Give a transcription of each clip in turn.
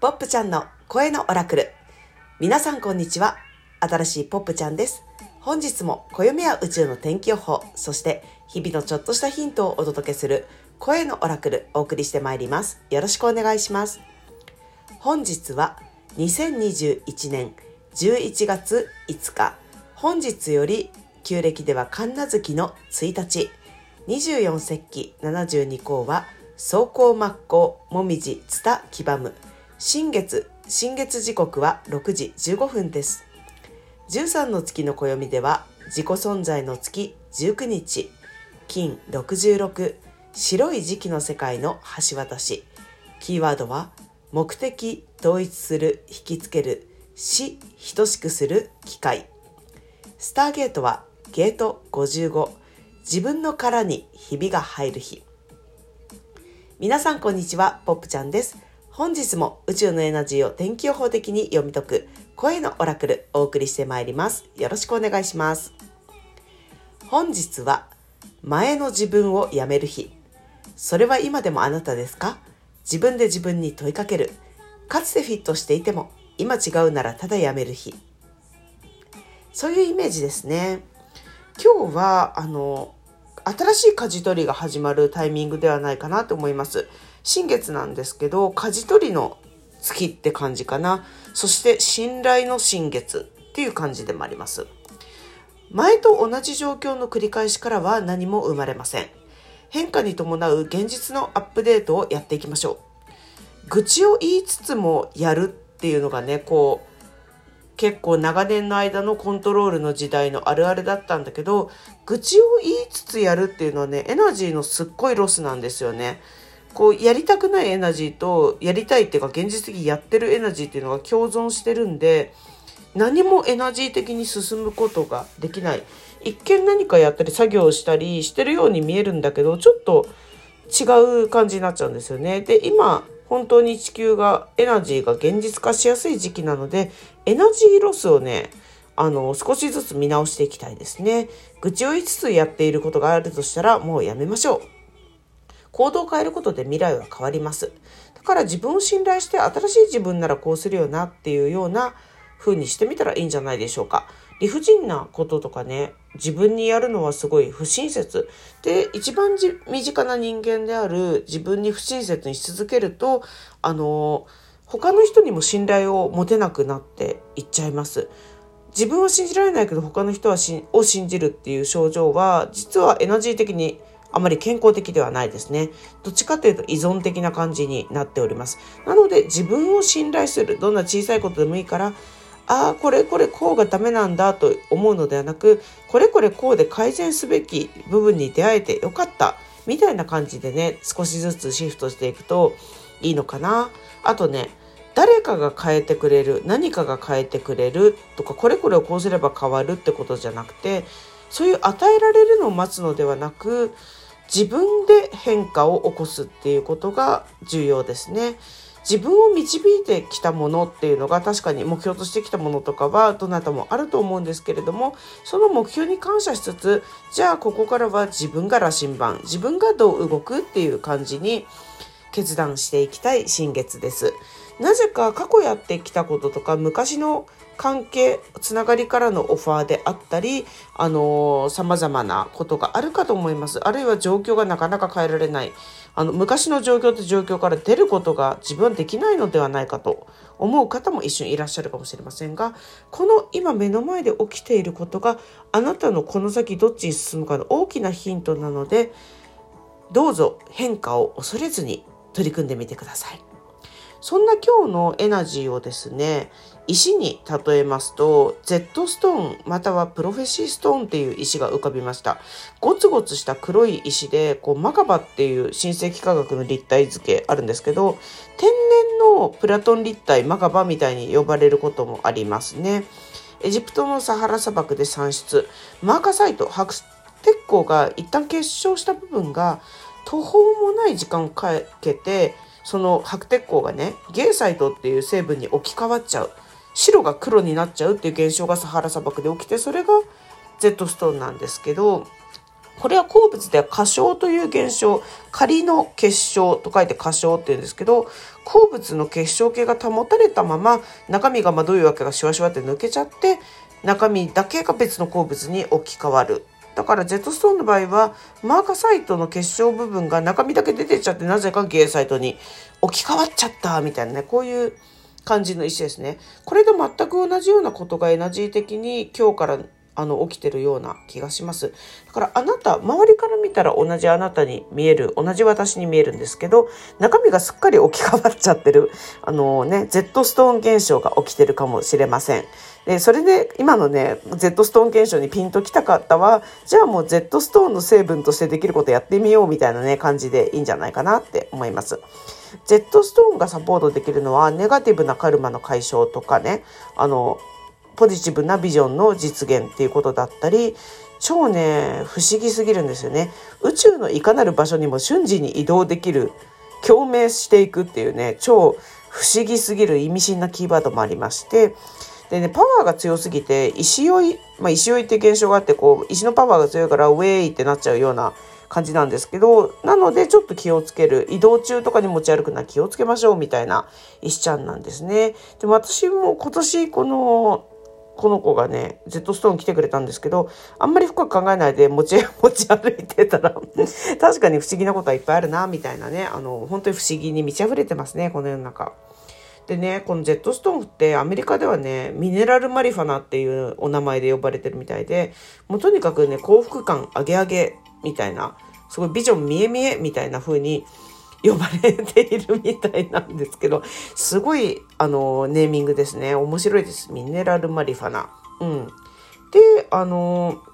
ポップちゃんの声のオラクル。皆さんこんにちは。新しいポップちゃんです。本日も暦や宇宙の天気予報、そして日々のちょっとしたヒントをお届けする声のオラクルお送りしてまいります。よろしくお願いします。本日は2021年11月5日、本日より旧暦では神奈月の1日、24節気72項は、走行真っ向、もみじ、つた、きばむ。新月、新月時刻は6時15分です。13の月の暦では、自己存在の月19日、金66、白い時期の世界の橋渡し。キーワードは、目的、統一する、引きつける、死、等しくする、機会。スターゲートは、ゲート55。自分の殻にひびが入る日皆さんこんにちはポップちゃんです本日も宇宙のエナジーを天気予報的に読み解く声のオラクルお送りしてまいります。よろしくお願いします。本日は前の自分をやめる日。それは今でもあなたですか？自分で自分に問いかける。かつてフィットしていても今違うならただやめる日。そういうイメージですね。今日はあの新しい舵取りが始まるタイミングではないかなと思います。新月なんですけど、舵取りの月って感じかな。そして信頼の新月っていう感じでもあります。前と同じ状況の繰り返しからは何も生まれません。変化に伴う現実のアップデートをやっていきましょう。愚痴を言いつつもやるっていうのがね、こう、結構長年の間のコントロールの時代のあるあるだったんだけど愚痴を言いつつやるっていうのはねエナジーのすっごいロスなんですよね。こうやりたくないエナジーとやりたいっていうか現実的にやってるエナジーっていうのが共存してるんで何もエナジー的に進むことができない一見何かやったり作業したりしてるように見えるんだけどちょっと違う感じになっちゃうんですよね。で今本当に地球がエナジーが現実化しやすい時期なのでエナジーロスをねあの少しずつ見直していきたいですね。愚痴を言いつつやっていることがあるとしたらもうやめましょう。行動を変えることで未来は変わります。だから自分を信頼して新しい自分ならこうするよなっていうような風にしてみたらいいんじゃないでしょうか。理不尽なこととかね自分にやるのはすごい不親切で一番身近な人間である自分に不親切にし続けるとあの他の人にも信頼を持てなくなっていっちゃいます自分は信じられないけど他の人はしを信じるっていう症状は実はエナジー的にあまり健康的ではないですね。どっちかというと依存的な感じになっております。なので自分を信頼する。どんな小さいことでもいいからああ、これこれこうがダメなんだと思うのではなく、これこれこうで改善すべき部分に出会えてよかった。みたいな感じでね、少しずつシフトしていくといいのかな。あとね、誰かが変えてくれる、何かが変えてくれるとか、これこれをこうすれば変わるってことじゃなくて、そういう与えられるのを待つのではなく、自分で変化を起こすっていうことが重要ですね。自分を導いてきたものっていうのが確かに目標としてきたものとかはどなたもあると思うんですけれどもその目標に感謝しつつじゃあここからは自分が羅針盤自分がどう動くっていう感じに決断していきたい新月です。なぜか過去やってきたこととか昔の関係つながりからのオファーであったりあの様々なことがあるかと思いますあるいは状況がなかなか変えられないあの昔の状況と状況から出ることが自分はできないのではないかと思う方も一瞬いらっしゃるかもしれませんがこの今目の前で起きていることがあなたのこの先どっちに進むかの大きなヒントなのでどうぞ変化を恐れずに取り組んでみてください。そんな今日のエナジーをですね、石に例えますと、Z ストーンまたはプロフェシーストーンっていう石が浮かびました。ゴツゴツした黒い石で、こうマカバっていう新世紀科学の立体図形あるんですけど、天然のプラトン立体マカバみたいに呼ばれることもありますね。エジプトのサハラ砂漠で産出、マーカサイト、白鉄鉱が一旦結晶した部分が途方もない時間かけてその白鉄鉱がねゲーサイトっていう成分に置き換わっちゃう。白が黒になっちゃうっていう現象がサハラ砂漠で起きてそれが Z ストーンなんですけどこれは鉱物では過小という現象仮の結晶と書いて過小って言うんですけど鉱物の結晶系が保たれたまま中身がまどういうわけかシュワシュワって抜けちゃって中身だけが別の鉱物に置き換わる。だからジェットストーンの場合はマーカーサイトの結晶部分が中身だけ出てっちゃってなぜかゲーサイトに置き換わっちゃったみたいなねこういう感じの石ですね。これと全く同じようなことがエナジー的に今日からあの起きてるような気がします。だからあなた、周りから見たら同じあなたに見える、同じ私に見えるんですけど、中身がすっかり置き換わっちゃってる、あのね、Z ストーン現象が起きてるかもしれません。で、それで今のね、Z ストーン現象にピンときた方は、じゃあもう Z ストーンの成分としてできることやってみようみたいなね、感じでいいんじゃないかなって思います。Z ストーンがサポートできるのはネガティブなカルマの解消とかねあのポジティブなビジョンの実現っていうことだったり超ね不思議すぎるんですよね宇宙のいかなる場所にも瞬時に移動できる共鳴していくっていうね超不思議すぎる意味深なキーワードもありましてでねパワーが強すぎて石酔い、まあ、石酔いって現象があってこう石のパワーが強いからウェイってなっちゃうような感じなんですけど、なのでちょっと気をつける。移動中とかに持ち歩くのは気をつけましょうみたいな石ちゃんなんですね。でも私も今年このこの子がね、Z ストーン来てくれたんですけど、あんまり深く考えないで持ち、持ち歩いてたら確かに不思議なことはいっぱいあるな、みたいなね、あの、本当に不思議に満ち溢れてますね、この世の中。でね、この Z ストーンってアメリカではね、ミネラルマリファナっていうお名前で呼ばれてるみたいで、もうとにかくね、幸福感上げ上げみたいな、すごいビジョン見え見えみたいな風に 呼ばれているみたいなんですけど、すごい、あの、ネーミングですね。面白いです。ミネラルマリファナ。うん。で、あの、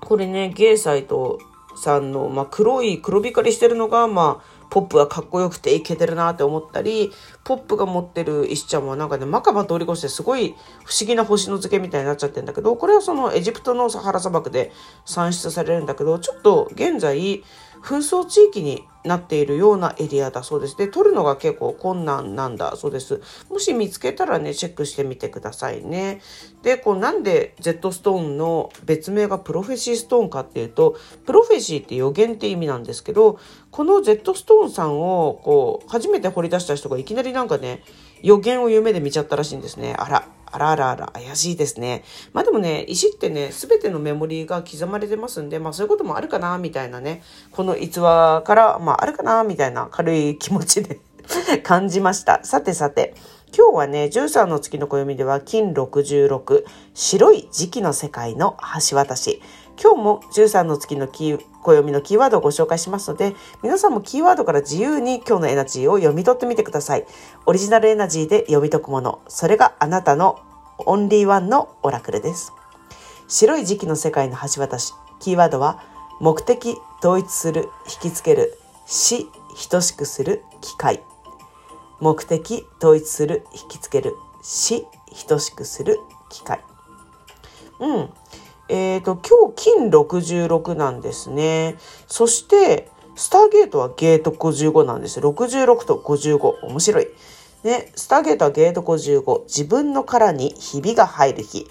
これね、ゲイサイトさんの、まあ、黒い、黒光りしてるのが、まあ、ポップがかっこよくていけてるなって思ったり、ポップが持ってる石ちゃんはなんかね、マカバ通り越してすごい不思議な星の付けみたいになっちゃってるんだけど、これはそのエジプトのサハラ砂漠で産出されるんだけど、ちょっと現在、紛争地域になっているようなエリアだそうです。で、撮るのが結構困難なんだそうです。もし見つけたらね、チェックしてみてくださいね。で、こうなんで Z ストーンの別名がプロフェシーストーンかっていうと、プロフェシーって予言って意味なんですけど、この Z ストーンさんをこう初めて掘り出した人がいきなりなんかね、予言を夢で見ちゃったらしいんですね。あら。あらあらあら、怪しいですね。まあでもね、石ってね、すべてのメモリーが刻まれてますんで、まあそういうこともあるかな、みたいなね、この逸話から、まああるかな、みたいな軽い気持ちで 感じました。さてさて、今日はね、13の月の暦では、金66、白い時期の世界の橋渡し。今日も13の月の暦のキーワードをご紹介しますので、皆さんもキーワードから自由に今日のエナジーを読み取ってみてください。オリジナルエナジーで読み解くもの、それがあなたのオンリーワンのオラクルです。白い時期の世界の橋渡し、キーワードは、目的、統一する、引きつける、死、等しくする、機会。目的、統一する、引きつける、死、等しくする、機会。うん。えっ、ー、と、今日金66なんですね。そして、スターゲートはゲート55なんです。66と55。面白い。ね、スターゲートはゲート55。自分の殻にひびが入る日。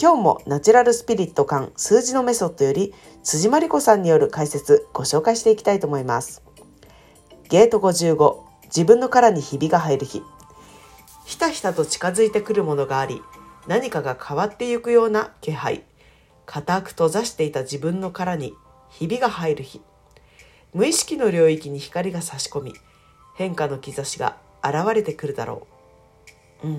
今日もナチュラルスピリット感数字のメソッドより辻真理子さんによる解説ご紹介していきたいと思います。ゲート55。自分の殻にひびが入る日。ひたひたと近づいてくるものがあり、何かが変わってゆくような気配。固く閉ざしていた自分の殻にひびが入る日無意識の領域に光が差し込み変化の兆しが現れてくるだろう。うん。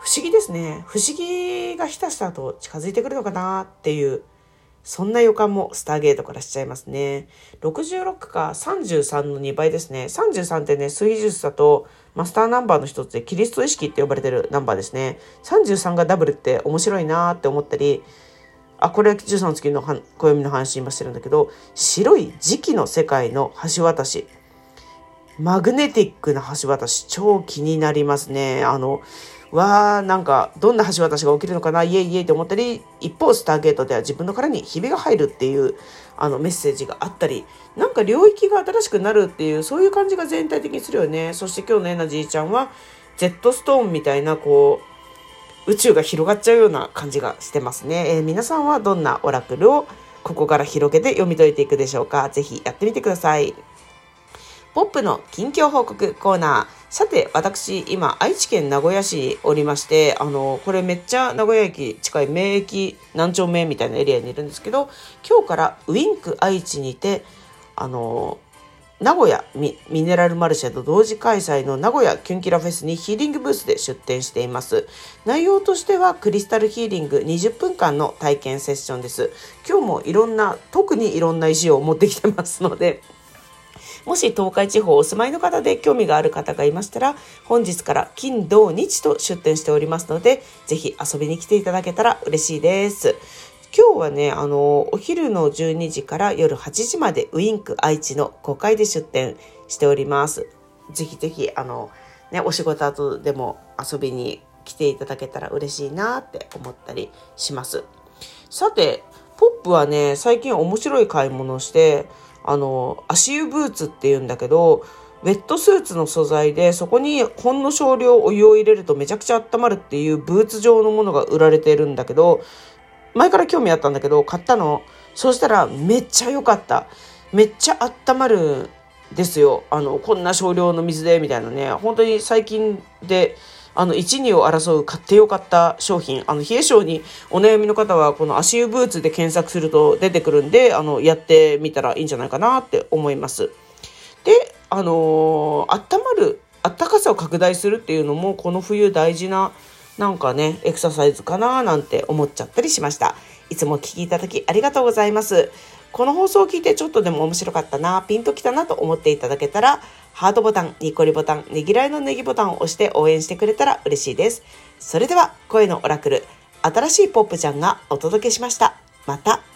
不思議ですね。不思議がひたひたと近づいてくるのかなっていう、そんな予感もスターゲートからしちゃいますね。66か33の2倍ですね。33ってね、数技術だとマスターナンバーの一つでキリスト意識って呼ばれてるナンバーですね。33がダブルって面白いなって思ったり、あ、これは13月の暦の話今してるんだけど、白い時期の世界の橋渡し。マグネティックな橋渡し、超気になりますね。あの、わー、なんか、どんな橋渡しが起きるのかな、イエイイエイと思ったり、一方、スターゲートでは自分の殻にひびが入るっていう、あの、メッセージがあったり、なんか領域が新しくなるっていう、そういう感じが全体的にするよね。そして今日のエナジーちゃんは、ジェットストーンみたいな、こう、宇宙が広がっちゃうような感じがしてますね。えー、皆さんはどんなオラクルをここから広げて読み解いていくでしょうか？ぜひやってみてください。ポップの近況報告コーナー。さて、私、今、愛知県名古屋市におりまして、あの、これめっちゃ名古屋駅近い名駅何丁目みたいなエリアにいるんですけど、今日からウィンク愛知にて、あの、名古屋ミネラルマルシェと同時開催の名古屋キュンキラフェスにヒーリングブースで出展しています。内容としてはクリスタルヒーリング20分間の体験セッションです。今日もいろんな、特にいろんな石を持ってきてますので、もし東海地方お住まいの方で興味がある方がいましたら、本日から金、土、日と出店しておりますので、ぜひ遊びに来ていただけたら嬉しいです。今日はね、あの、お昼の12時から夜8時までウィンク愛知の5階で出店しております。ぜひぜひ、あの、ね、お仕事後でも遊びに来ていただけたら嬉しいなって思ったりします。さて、ポップはね、最近面白い買い物をして、あの、足湯ブーツって言うんだけど、ウェットスーツの素材で、そこにほんの少量お湯を入れるとめちゃくちゃ温まるっていうブーツ状のものが売られてるんだけど、前から興味あったんだけど、買ったの。そうしたらめっちゃ良かった。めっちゃ温まるですよ。あの、こんな少量の水で、みたいなね。本当に最近で、あの、1、2を争う買ってよかった商品。あの、冷え性にお悩みの方は、この足湯ブーツで検索すると出てくるんで、あの、やってみたらいいんじゃないかなって思います。で、あのー、温まる、あったかさを拡大するっていうのも、この冬大事ななんかね、エクササイズかななんて思っちゃったりしました。いつも聞きいただきありがとうございます。この放送を聞いてちょっとでも面白かったな、ピンときたなと思っていただけたら、ハートボタン、ニコリボタン、ねぎらいのネギボタンを押して応援してくれたら嬉しいです。それでは、声のオラクル、新しいポップちゃんがお届けしました。また。